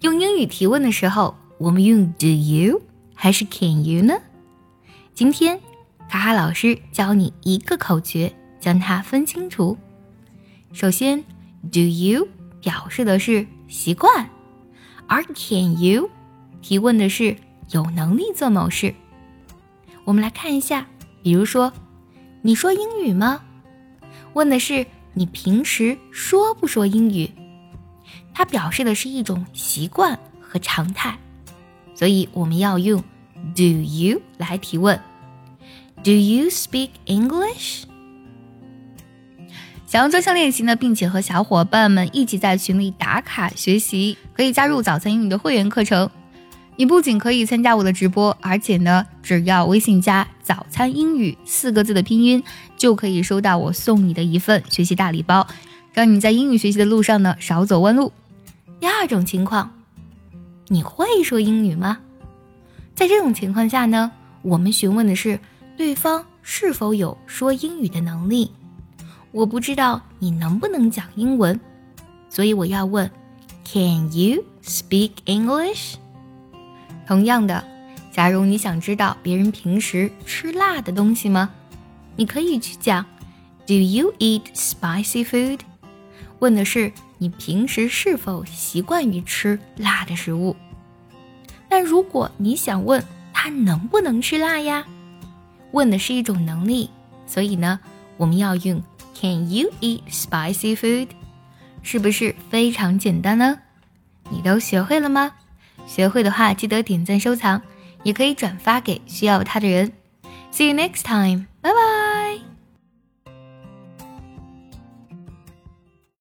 用英语提问的时候，我们用 Do you 还是 Can you 呢？今天卡卡老师教你一个口诀，将它分清楚。首先，Do you 表示的是习惯，而 Can you 提问的是有能力做某事。我们来看一下，比如说，你说英语吗？问的是你平时说不说英语。它表示的是一种习惯和常态，所以我们要用 Do you 来提问。Do you speak English？想要专项练习呢，并且和小伙伴们一起在群里打卡学习，可以加入早餐英语的会员课程。你不仅可以参加我的直播，而且呢，只要微信加“早餐英语”四个字的拼音，就可以收到我送你的一份学习大礼包，让你在英语学习的路上呢少走弯路。第二种情况，你会说英语吗？在这种情况下呢，我们询问的是对方是否有说英语的能力。我不知道你能不能讲英文，所以我要问：Can you speak English？同样的，假如你想知道别人平时吃辣的东西吗？你可以去讲：Do you eat spicy food？问的是。你平时是否习惯于吃辣的食物？但如果你想问他能不能吃辣呀，问的是一种能力，所以呢，我们要用 Can you eat spicy food？是不是非常简单呢？你都学会了吗？学会的话，记得点赞收藏，也可以转发给需要它的人。See you next time，拜拜。